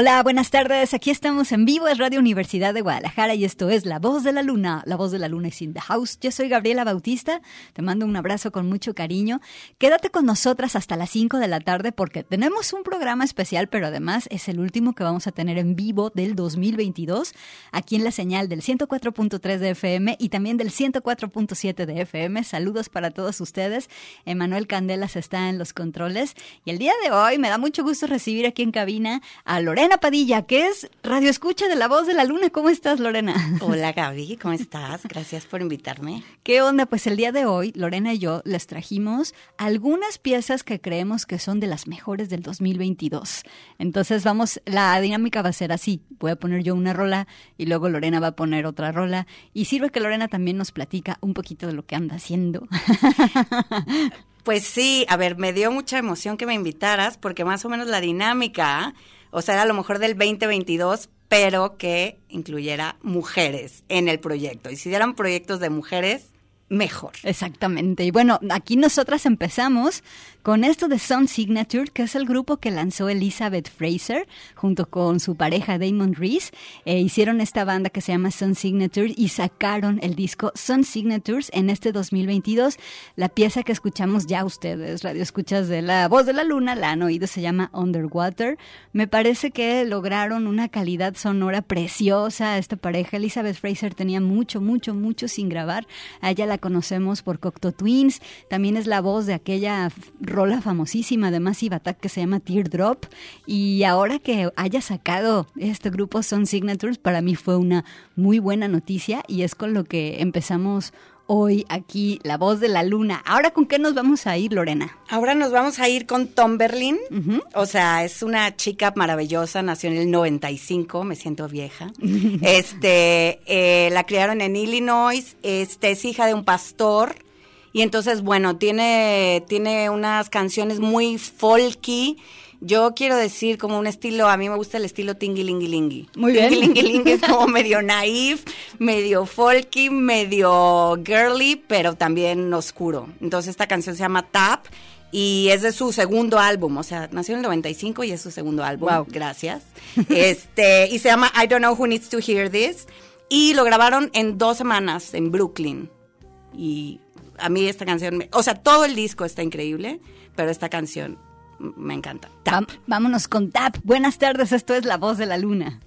Hola, buenas tardes. Aquí estamos en vivo, es Radio Universidad de Guadalajara y esto es La Voz de la Luna. La Voz de la Luna es in the house. Yo soy Gabriela Bautista. Te mando un abrazo con mucho cariño. Quédate con nosotras hasta las 5 de la tarde porque tenemos un programa especial, pero además es el último que vamos a tener en vivo del 2022 aquí en la señal del 104.3 de FM y también del 104.7 de FM. Saludos para todos ustedes. Emanuel Candelas está en los controles y el día de hoy me da mucho gusto recibir aquí en cabina a Lorena Lorena Padilla, que es Radio Escucha de la Voz de la Luna. ¿Cómo estás, Lorena? Hola, Gaby, ¿cómo estás? Gracias por invitarme. ¿Qué onda? Pues el día de hoy, Lorena y yo les trajimos algunas piezas que creemos que son de las mejores del 2022. Entonces, vamos, la dinámica va a ser así. Voy a poner yo una rola y luego Lorena va a poner otra rola. Y sirve que Lorena también nos platica un poquito de lo que anda haciendo. Pues sí, a ver, me dio mucha emoción que me invitaras porque más o menos la dinámica o sea, era a lo mejor del 2022, pero que incluyera mujeres en el proyecto. Y si dieran proyectos de mujeres, mejor. Exactamente. Y bueno, aquí nosotras empezamos con esto de Sun Signature, que es el grupo que lanzó Elizabeth Fraser junto con su pareja Damon Reese. Eh, hicieron esta banda que se llama Sun Signature y sacaron el disco Sun Signatures en este 2022. La pieza que escuchamos ya ustedes, radio escuchas de la voz de la luna, la han oído, se llama Underwater. Me parece que lograron una calidad sonora preciosa. Esta pareja, Elizabeth Fraser, tenía mucho, mucho, mucho sin grabar. A ella la conocemos por Cocteau Twins. También es la voz de aquella rola famosísima de Massive Attack que se llama Teardrop. Y ahora que haya sacado este grupo Son Signatures, para mí fue una muy buena noticia y es con lo que empezamos hoy aquí La Voz de la Luna. Ahora, ¿con qué nos vamos a ir, Lorena? Ahora nos vamos a ir con Tom Berlin. O sea, es una chica maravillosa, nació en el 95, me siento vieja. este, eh, la criaron en Illinois, este, es hija de un pastor y entonces, bueno, tiene, tiene unas canciones muy folky. Yo quiero decir como un estilo, a mí me gusta el estilo tingilingilingi. Muy bien. Tingilingilingi es como medio naif, medio folky, medio girly, pero también oscuro. Entonces esta canción se llama Tap y es de su segundo álbum, o sea, nació en el 95 y es su segundo álbum. Wow. Gracias. este, y se llama I Don't Know Who Needs to Hear This y lo grabaron en dos semanas en Brooklyn. Y a mí esta canción, o sea, todo el disco está increíble, pero esta canción me encanta. Tap. vámonos con Tap. Buenas tardes, esto es La Voz de la Luna.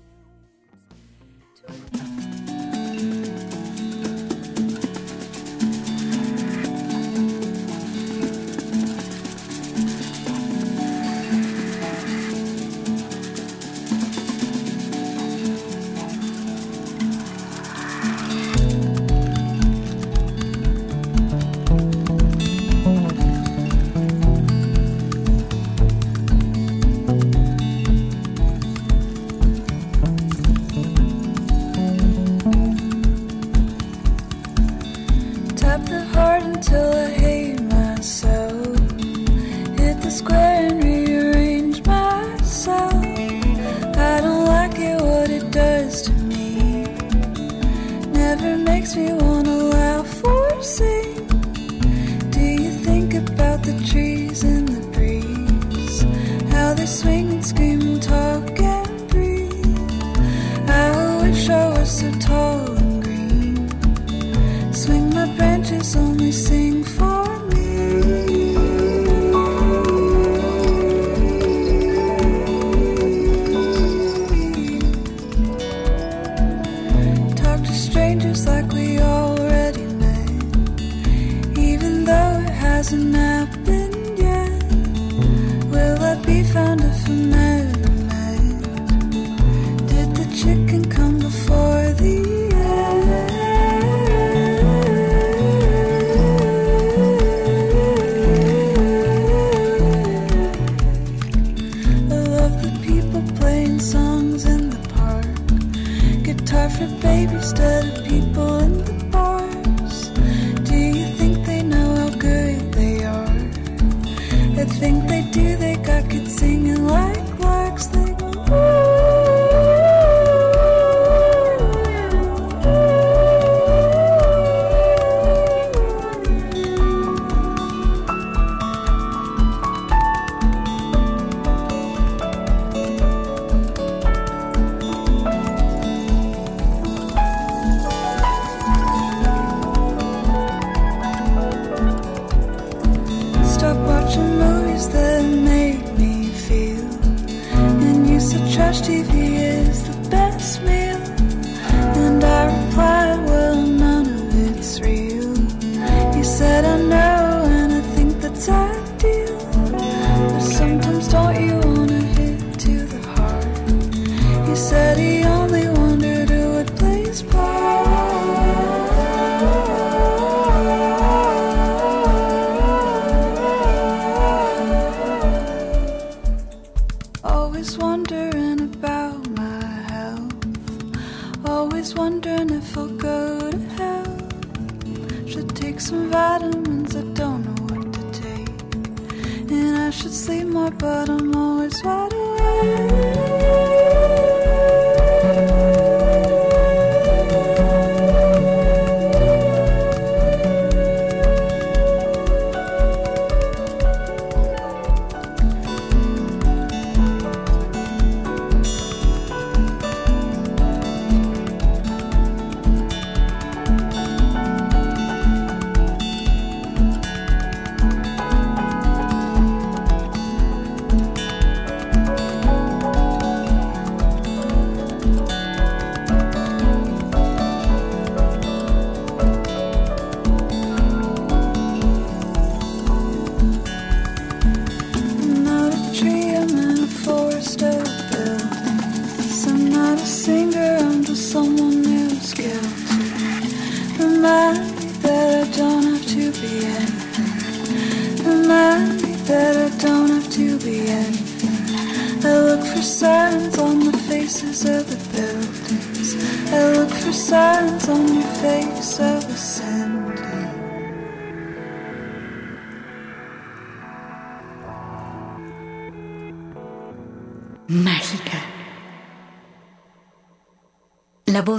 More, but I'm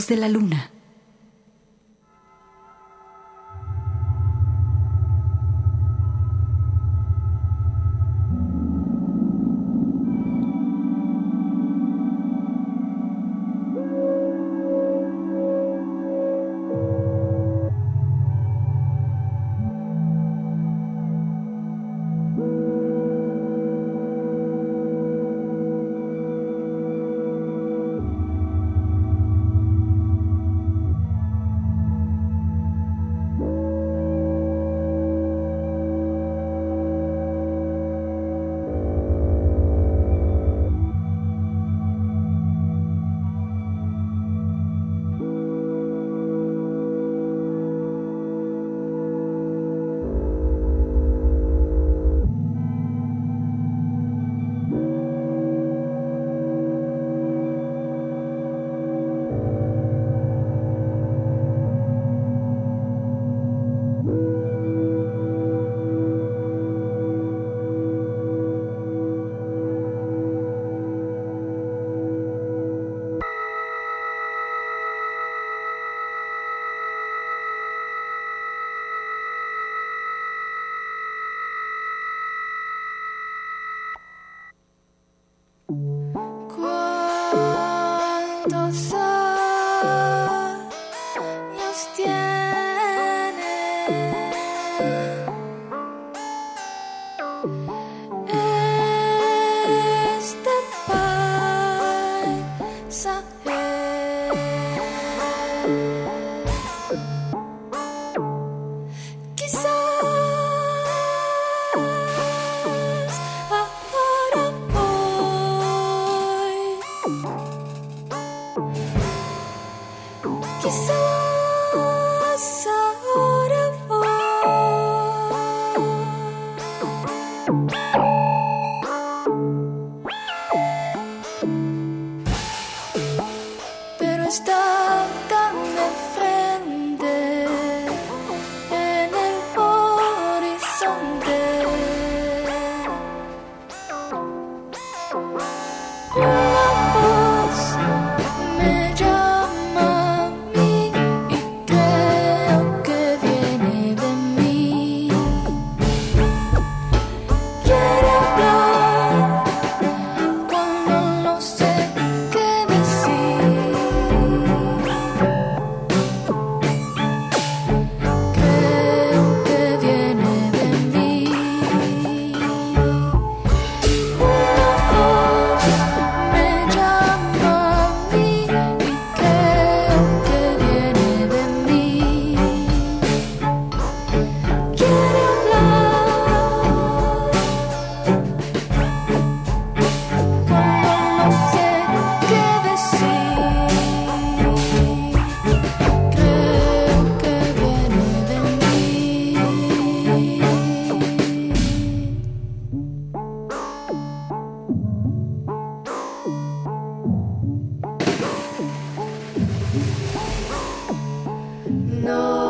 de la luna. No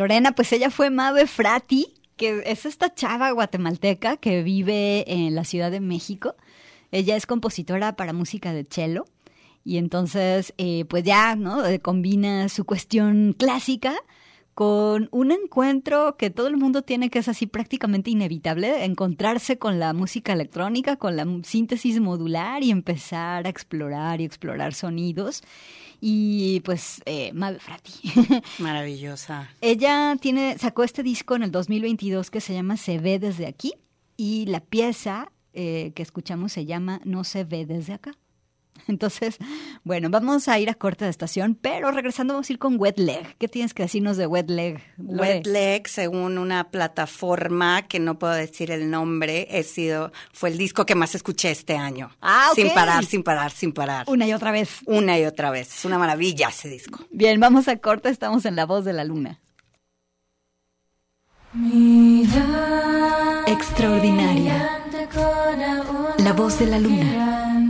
Lorena, pues ella fue Mabe Frati, que es esta chava guatemalteca que vive en la Ciudad de México. Ella es compositora para música de cello y entonces eh, pues ya, ¿no? Eh, combina su cuestión clásica con un encuentro que todo el mundo tiene que es así prácticamente inevitable, encontrarse con la música electrónica, con la síntesis modular y empezar a explorar y explorar sonidos. Y pues, eh, Mabe Frati. Maravillosa. Ella tiene, sacó este disco en el 2022 que se llama Se ve desde aquí y la pieza eh, que escuchamos se llama No se ve desde acá. Entonces, bueno, vamos a ir a corte de estación, pero regresando vamos a ir con Wet Leg. ¿Qué tienes que decirnos de Wet Leg? Wet Leg, según una plataforma que no puedo decir el nombre, he sido, fue el disco que más escuché este año. Ah, ok. Sin parar, sin parar, sin parar. Una y otra vez. Una y otra vez. Es una maravilla ese disco. Bien, vamos a corte, estamos en La Voz de la Luna. Extraordinaria. La Voz de la Luna.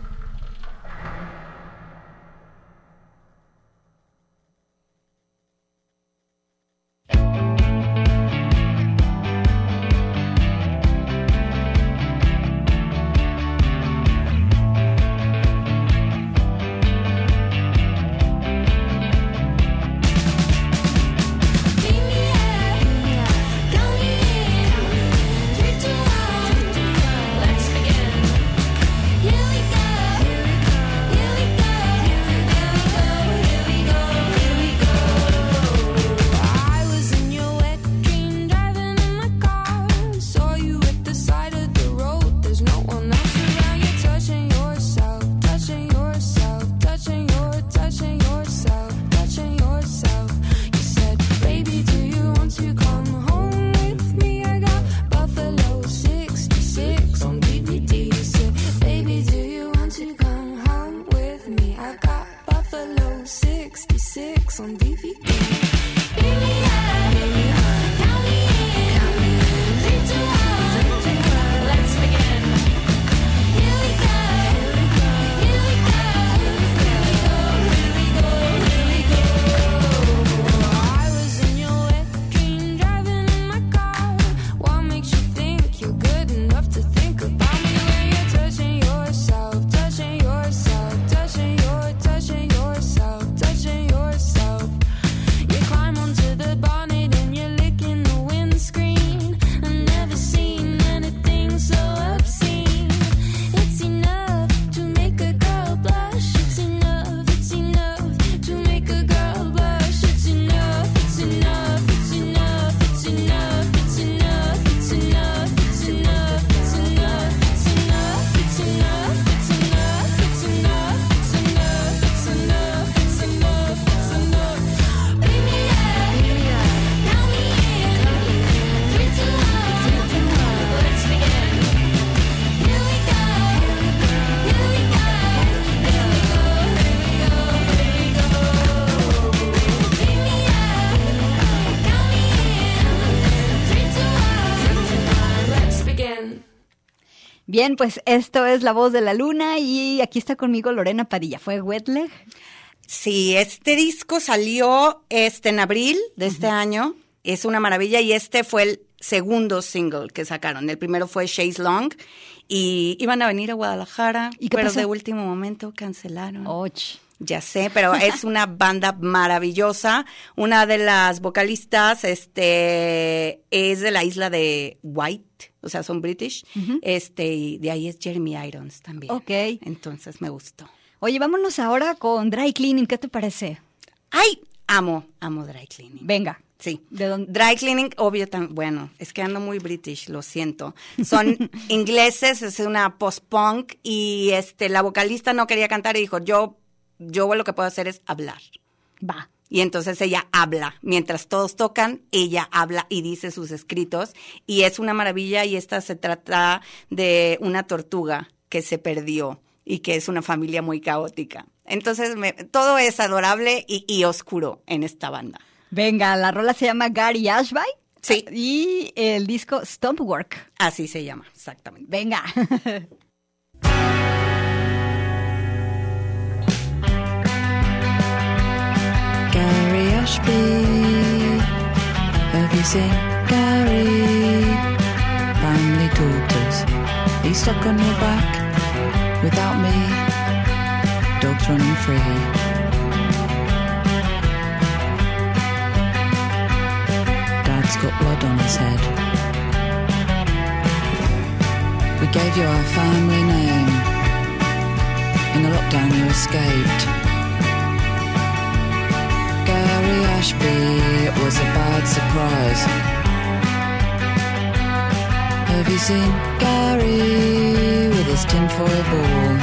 Bien, pues esto es La Voz de la Luna y aquí está conmigo Lorena Padilla. ¿Fue Wetleg? Sí, este disco salió este en abril de este año. Es una maravilla y este fue el segundo single que sacaron. El primero fue Chase Long y iban a venir a Guadalajara, ¿Y pero pasó? de último momento cancelaron. Och. Ya sé, pero es una banda maravillosa. Una de las vocalistas, este, es de la isla de White, o sea, son British. Este, y de ahí es Jeremy Irons también. Ok. Entonces me gustó. Oye, vámonos ahora con Dry Cleaning. ¿Qué te parece? Ay, amo, amo dry cleaning. Venga. Sí. ¿De dónde? Dry cleaning, obvio, tam- bueno, es que ando muy british, lo siento. Son ingleses, es una post-punk y este, la vocalista no quería cantar y dijo, yo, yo lo que puedo hacer es hablar. Va. Y entonces ella habla, mientras todos tocan, ella habla y dice sus escritos y es una maravilla y esta se trata de una tortuga que se perdió y que es una familia muy caótica. Entonces me- todo es adorable y, y oscuro en esta banda. Venga, la rola se llama Gary Ashby. Sí. Y el disco Stomp Work. Así se llama, exactamente. Venga. Have you seen Gary? Family daughters. He's stuck on your back without me. Dogs running free. Dad's got blood on his head. We gave you our family name. In the lockdown, you escaped. Ashby, it was a bad surprise. Have you seen Gary with his tinfoil ball?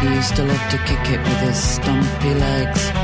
He used to love to kick it with his stumpy legs.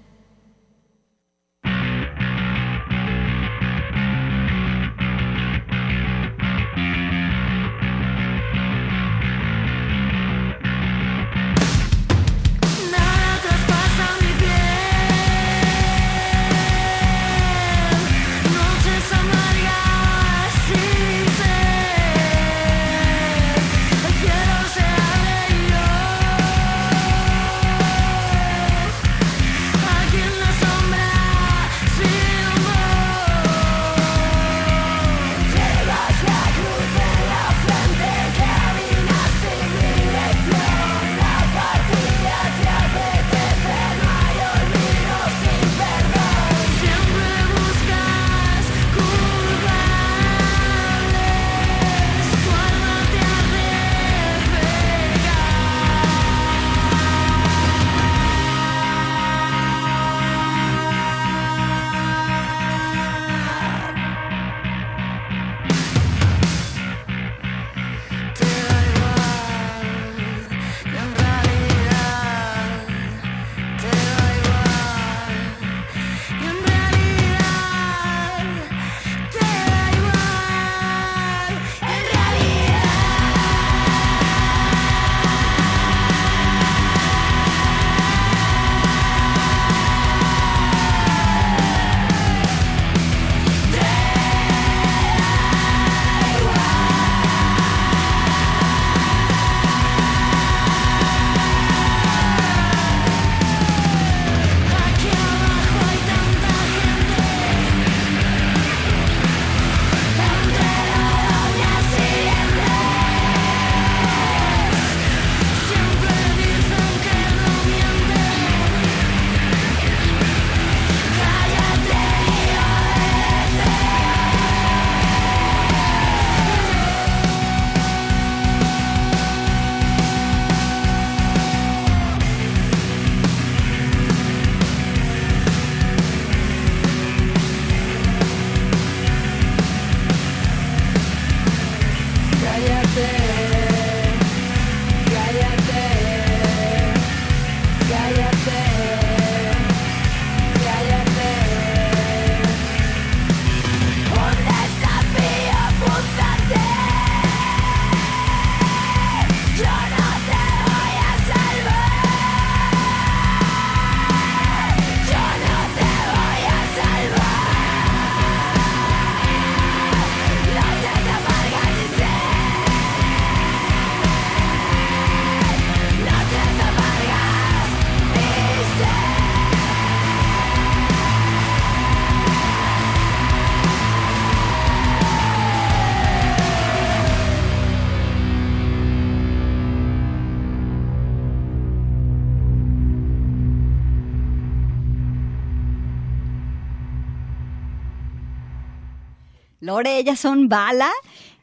Lore, ellas son Bala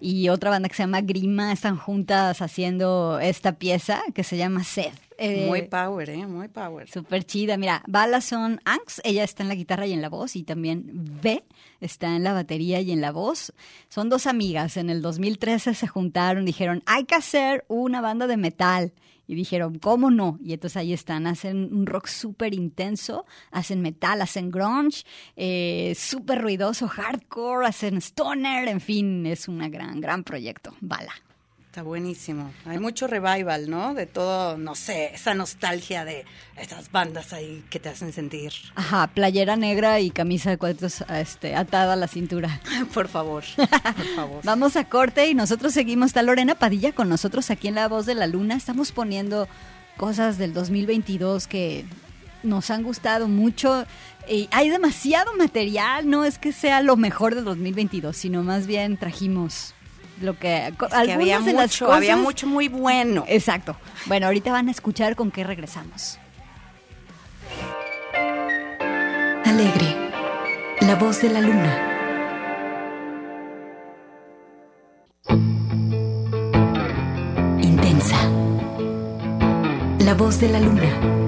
y otra banda que se llama Grima, están juntas haciendo esta pieza que se llama Sed. Eh, Muy power, ¿eh? Muy power. Súper chida. Mira, Bala son Anx, ella está en la guitarra y en la voz, y también V está en la batería y en la voz. Son dos amigas. En el 2013 se juntaron, dijeron, hay que hacer una banda de metal. Y dijeron, ¿cómo no? Y entonces ahí están, hacen un rock súper intenso, hacen metal, hacen grunge, eh, súper ruidoso, hardcore, hacen stoner, en fin, es un gran, gran proyecto. Bala. Está buenísimo. Hay mucho revival, ¿no? De todo, no sé, esa nostalgia de esas bandas ahí que te hacen sentir. Ajá, playera negra y camisa de cuadritos este, atada a la cintura. Por favor, por favor. Vamos a corte y nosotros seguimos. Está Lorena Padilla con nosotros aquí en La Voz de la Luna. Estamos poniendo cosas del 2022 que nos han gustado mucho. Y hay demasiado material, no es que sea lo mejor del 2022, sino más bien trajimos lo que... Es que había de las mucho, había cosas- mucho muy bueno. Exacto. Bueno, ahorita van a escuchar con qué regresamos. Alegre. La voz de la luna. Intensa. La voz de la luna.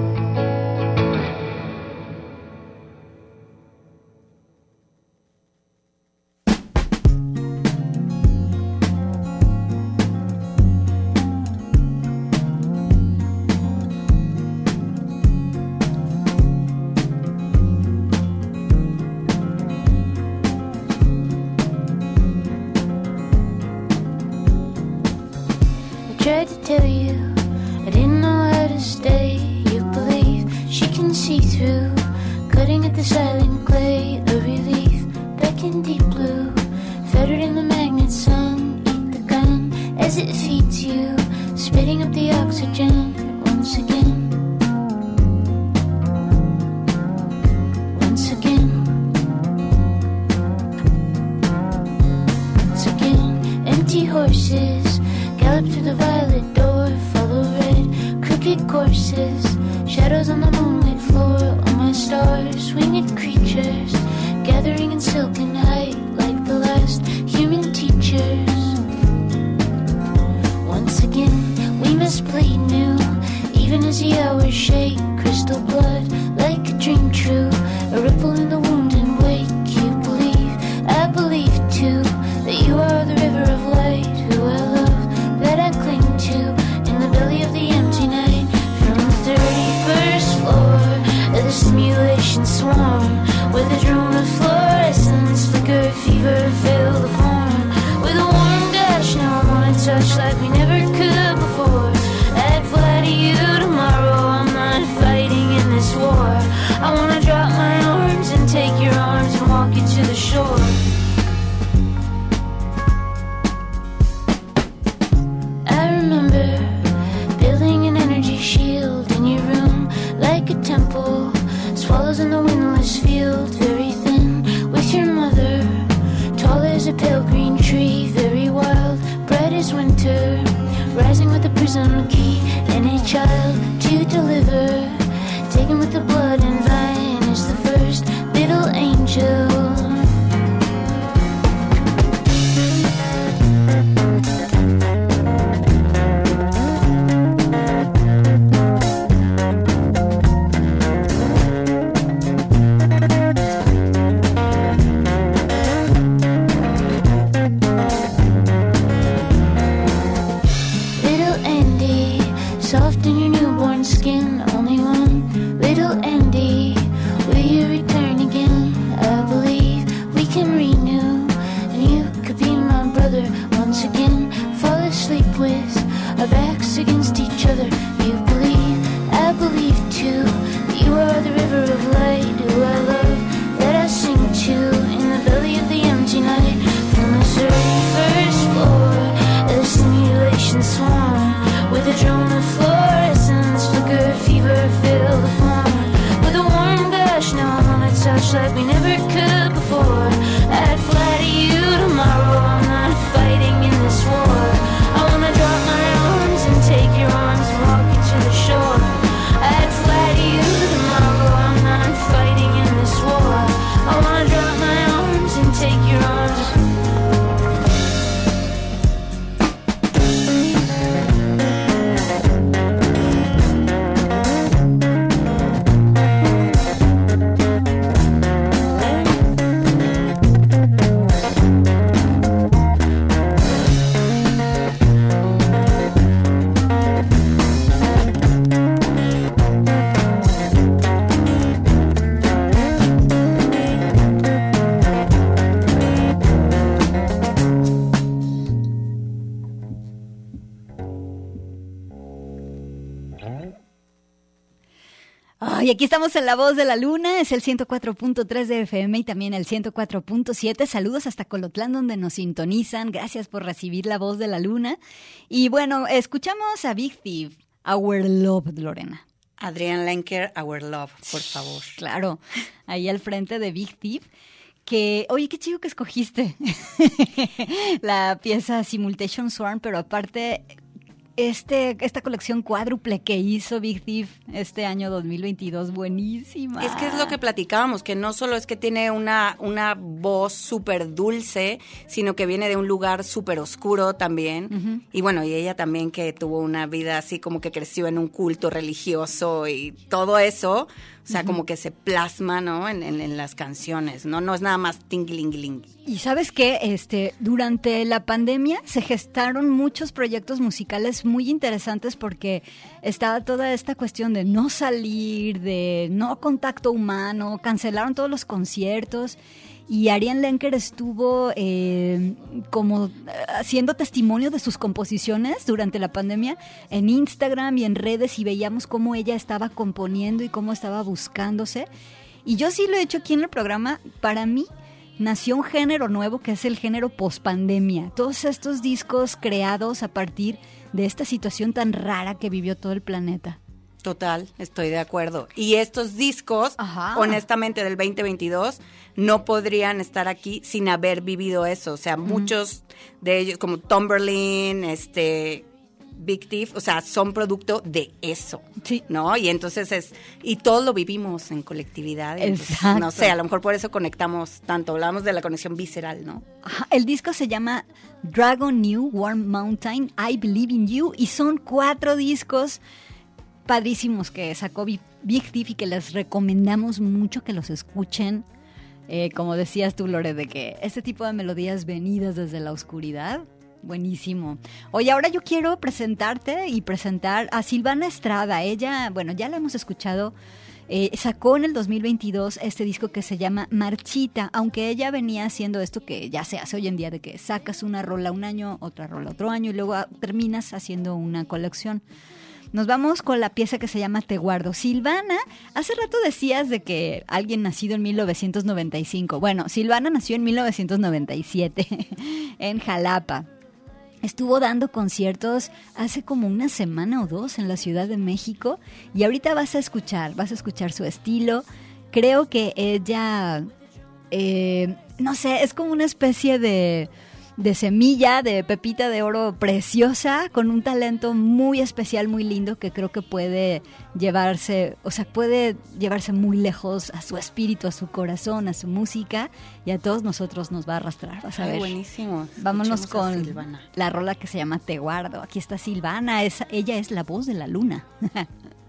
Aquí estamos en La Voz de la Luna, es el 104.3 de FM y también el 104.7. Saludos hasta Colotlán donde nos sintonizan. Gracias por recibir La Voz de la Luna. Y bueno, escuchamos a Big Thief, Our Love, Lorena. Adrián Lenker, Our Love, por favor. Claro, ahí al frente de Big Thief. Que, oye, qué chido que escogiste la pieza Simultation Swarm, pero aparte este, esta colección cuádruple que hizo Big Thief este año 2022, buenísima. Es que es lo que platicábamos, que no solo es que tiene una, una voz súper dulce, sino que viene de un lugar súper oscuro también. Y bueno, y ella también que tuvo una vida así como que creció en un culto religioso y todo eso. O sea, como que se plasma, ¿no? En, en- en las canciones, ¿no? No es nada más tingling Y sabes qué, este, durante la pandemia se gestaron muchos proyectos musicales muy interesantes porque estaba toda esta cuestión de no salir, de no contacto humano, cancelaron todos los conciertos y Ariane Lenker estuvo eh, como eh, haciendo testimonio de sus composiciones durante la pandemia en Instagram y en redes y veíamos cómo ella estaba componiendo y cómo estaba buscándose. Y yo sí lo he hecho aquí en el programa. Para mí, nació un género nuevo que es el género pospandemia. Todos estos discos creados a partir de esta situación tan rara que vivió todo el planeta. Total, estoy de acuerdo. Y estos discos, Ajá. honestamente, del 2022, no podrían estar aquí sin haber vivido eso. O sea, muchos de ellos, como Tomberlin, este, Big Thief, o sea, son producto de eso. Sí. ¿No? Y entonces es, y todos lo vivimos en colectividad. entonces, Exacto. No sé, a lo mejor por eso conectamos tanto. Hablamos de la conexión visceral, ¿no? Ajá, El disco se llama Dragon New Warm Mountain, I Believe in You y son cuatro discos padrísimos que sacó Bi- Big Thief y que les recomendamos mucho que los escuchen. Eh, como decías tú, Lore, de que este tipo de melodías venidas desde la oscuridad, buenísimo. Oye, ahora yo quiero presentarte y presentar a Silvana Estrada. Ella, bueno, ya la hemos escuchado. eh, sacó en el 2022 este disco que se llama Marchita, aunque ella venía haciendo esto que ya se hace hoy en día, de que sacas una rola un año, otra rola otro año y luego terminas haciendo una colección. Nos vamos con la pieza que se llama Te guardo. Silvana, hace rato decías de que alguien nacido en 1995. Bueno, Silvana nació en 1997 en Jalapa. Estuvo dando conciertos hace como una semana o dos en la Ciudad de México y ahorita vas a escuchar, vas a escuchar su estilo. Creo que ella, eh, no sé, es como una especie de, de semilla, de pepita de oro preciosa, con un talento muy especial, muy lindo, que creo que puede llevarse, o sea, puede llevarse muy lejos a su espíritu, a su corazón, a su música y a todos nosotros nos va a arrastrar. Vas a Ay, ver. buenísimo. Vámonos Escuchemos con la rola que se llama Te guardo. Aquí está Silvana, es, ella es la voz de la luna.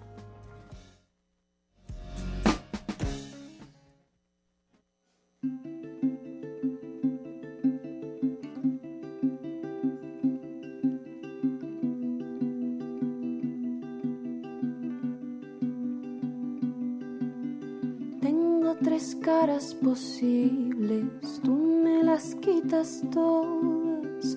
tres caras posibles, tú me las quitas todas.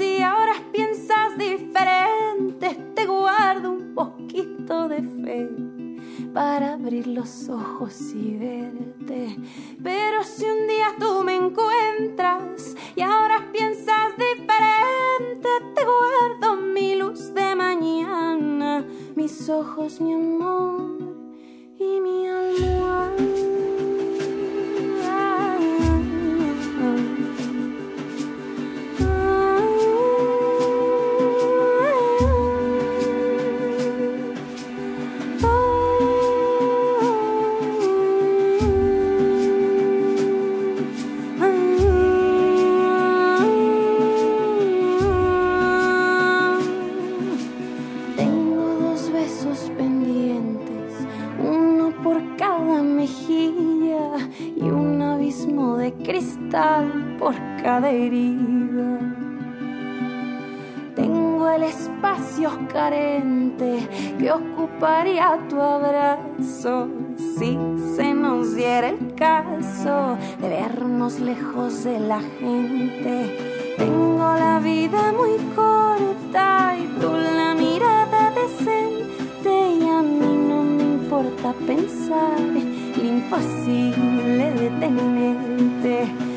Y ahora piensas diferente, te guardo un poquito de fe para abrir los ojos y verte. Pero si un día tú me encuentras y ahora piensas diferente, te guardo mi luz de mañana, mis ojos, mi amor y mi almohada. chuparía tu abrazo si se nos diera el caso de vernos lejos de la gente. Tengo la vida muy corta y tú la mirada decente y a mí no me importa pensar lo imposible de.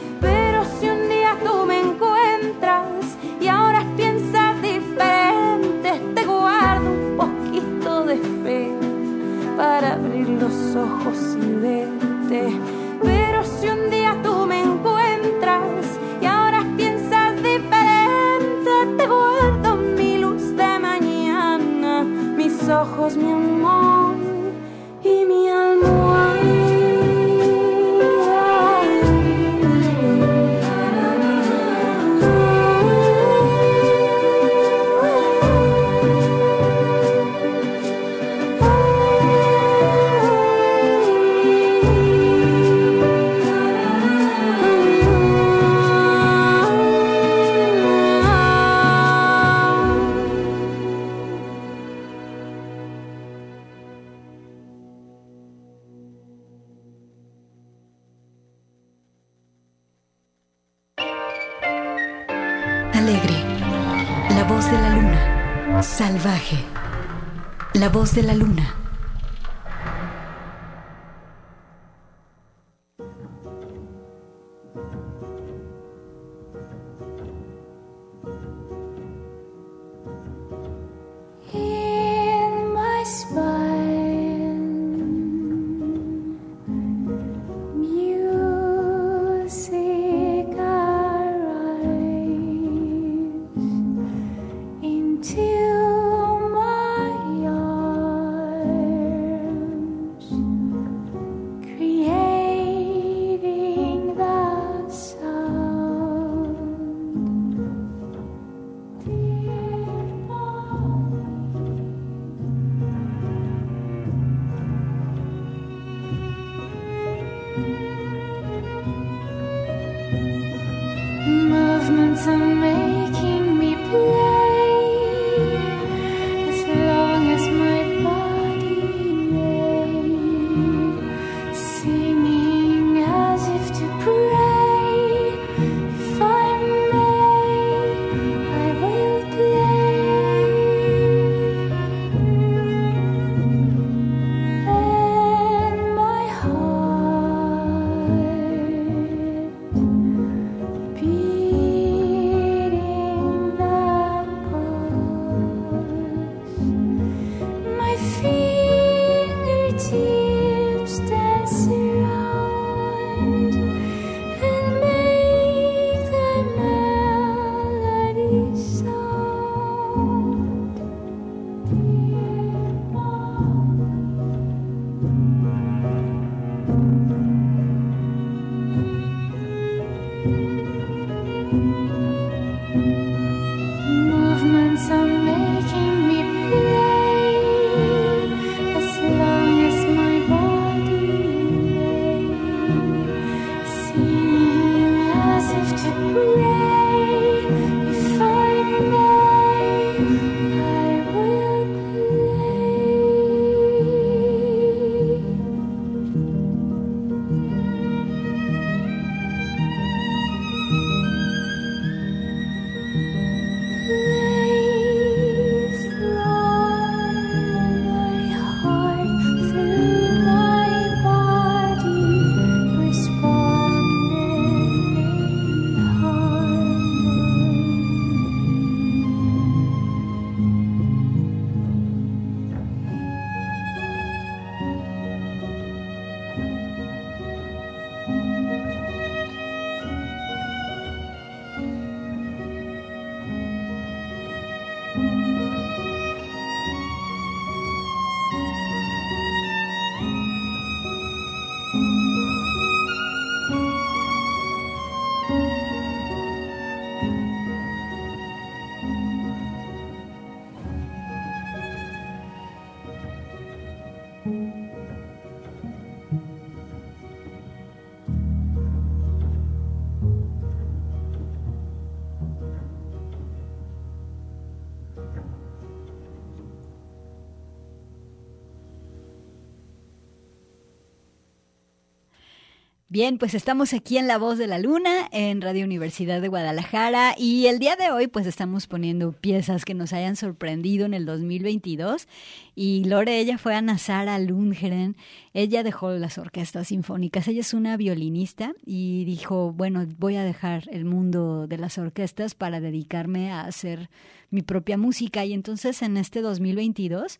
Bien, pues estamos aquí en La Voz de la Luna, en Radio Universidad de Guadalajara, y el día de hoy pues estamos poniendo piezas que nos hayan sorprendido en el 2022. Y Lore, ella fue Ana Sara Lundgren, ella dejó las orquestas sinfónicas, ella es una violinista y dijo, bueno, voy a dejar el mundo de las orquestas para dedicarme a hacer mi propia música. Y entonces en este 2022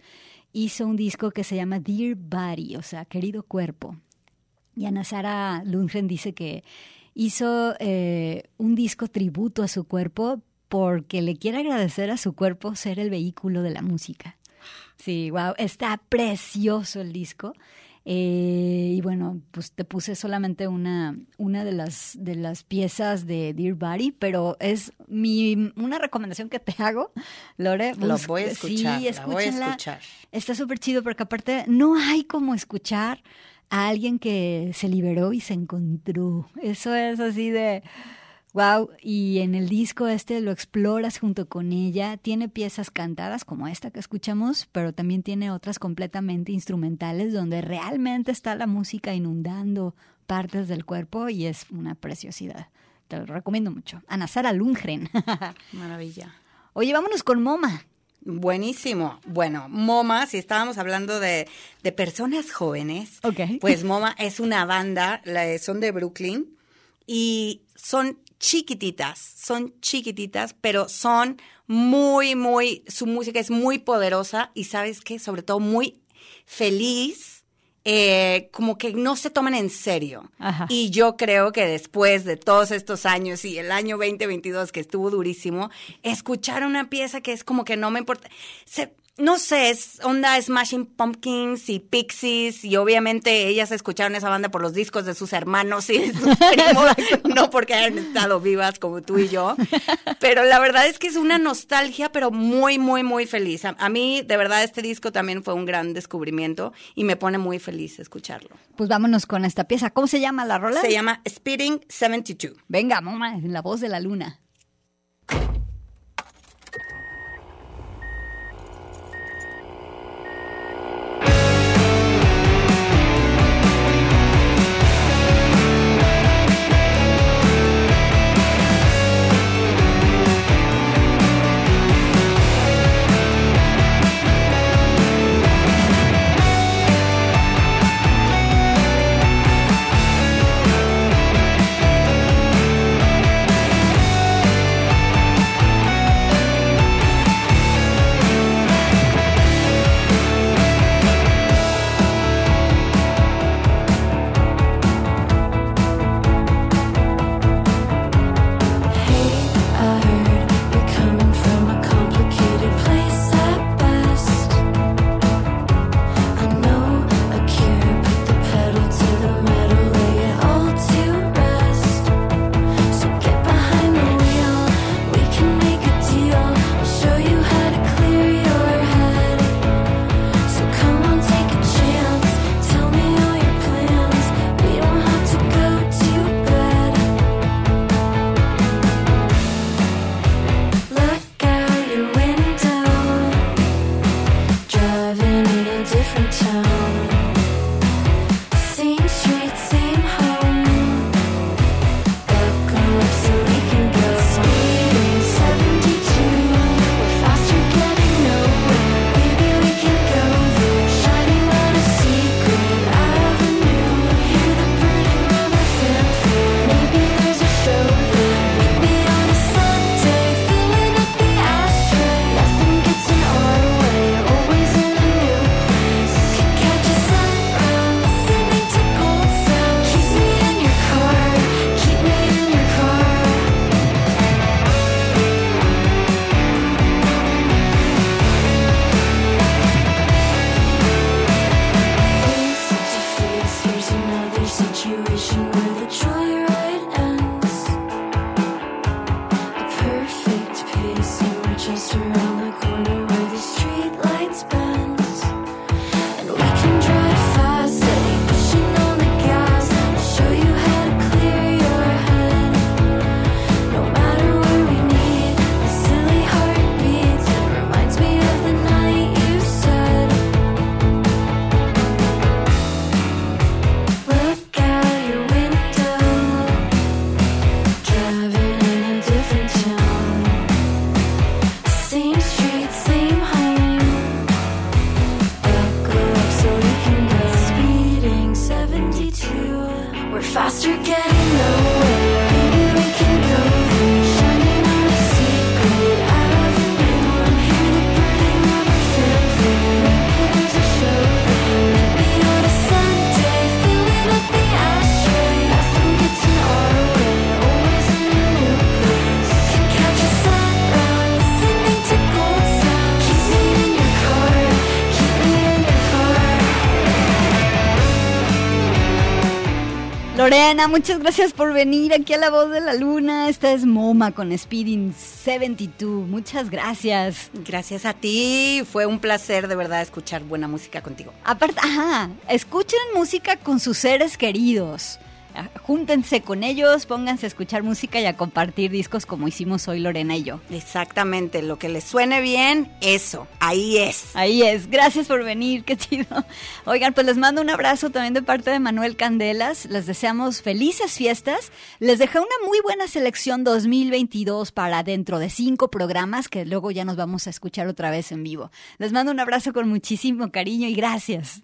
hizo un disco que se llama Dear Body, o sea, querido cuerpo. Y Ana Sara Lundgren dice que hizo eh, un disco tributo a su cuerpo porque le quiere agradecer a su cuerpo ser el vehículo de la música. Sí, wow, está precioso el disco. Eh, y bueno, pues te puse solamente una, una de las de las piezas de Dear Body, pero es mi una recomendación que te hago, Lore. Lo voy a escuchar, Sí, la voy a escúchenla. escuchar. Está súper chido porque aparte no hay como escuchar a alguien que se liberó y se encontró. Eso es así de wow. Y en el disco este lo exploras junto con ella. Tiene piezas cantadas como esta que escuchamos, pero también tiene otras completamente instrumentales donde realmente está la música inundando partes del cuerpo y es una preciosidad. Te lo recomiendo mucho. Ana Sara Lundgren. Maravilla. Oye, vámonos con Moma. Buenísimo. Bueno, MoMA, si estábamos hablando de, de personas jóvenes, Ok. pues MoMA es una banda, son de Brooklyn y son chiquititas, son chiquititas, pero son muy, muy, su música es muy poderosa y sabes qué, sobre todo muy feliz. Eh, como que no se toman en serio. Ajá. Y yo creo que después de todos estos años y el año 2022 que estuvo durísimo, escuchar una pieza que es como que no me importa. Se- no sé, es onda Smashing Pumpkins y Pixies y obviamente ellas escucharon esa banda por los discos de sus hermanos y de sus primos, no porque hayan estado vivas como tú y yo. Pero la verdad es que es una nostalgia, pero muy, muy, muy feliz. A, a mí, de verdad, este disco también fue un gran descubrimiento y me pone muy feliz escucharlo. Pues vámonos con esta pieza. ¿Cómo se llama la rola? Se llama Speeding 72. Venga, Moma, en la voz de la luna. I know Lorena, muchas gracias por venir aquí a La Voz de la Luna. Esta es MoMA con Speeding 72. Muchas gracias. Gracias a ti, fue un placer de verdad escuchar buena música contigo. Aparte, ajá, escuchen música con sus seres queridos. Ah, Júntense con ellos, pónganse a escuchar música y a compartir discos como hicimos hoy Lorena y yo. Exactamente, lo que les suene bien, eso, ahí es. Ahí es, gracias por venir, qué chido. Oigan, pues les mando un abrazo también de parte de Manuel Candelas, les deseamos felices fiestas, les dejé una muy buena selección 2022 para dentro de cinco programas que luego ya nos vamos a escuchar otra vez en vivo. Les mando un abrazo con muchísimo cariño y gracias.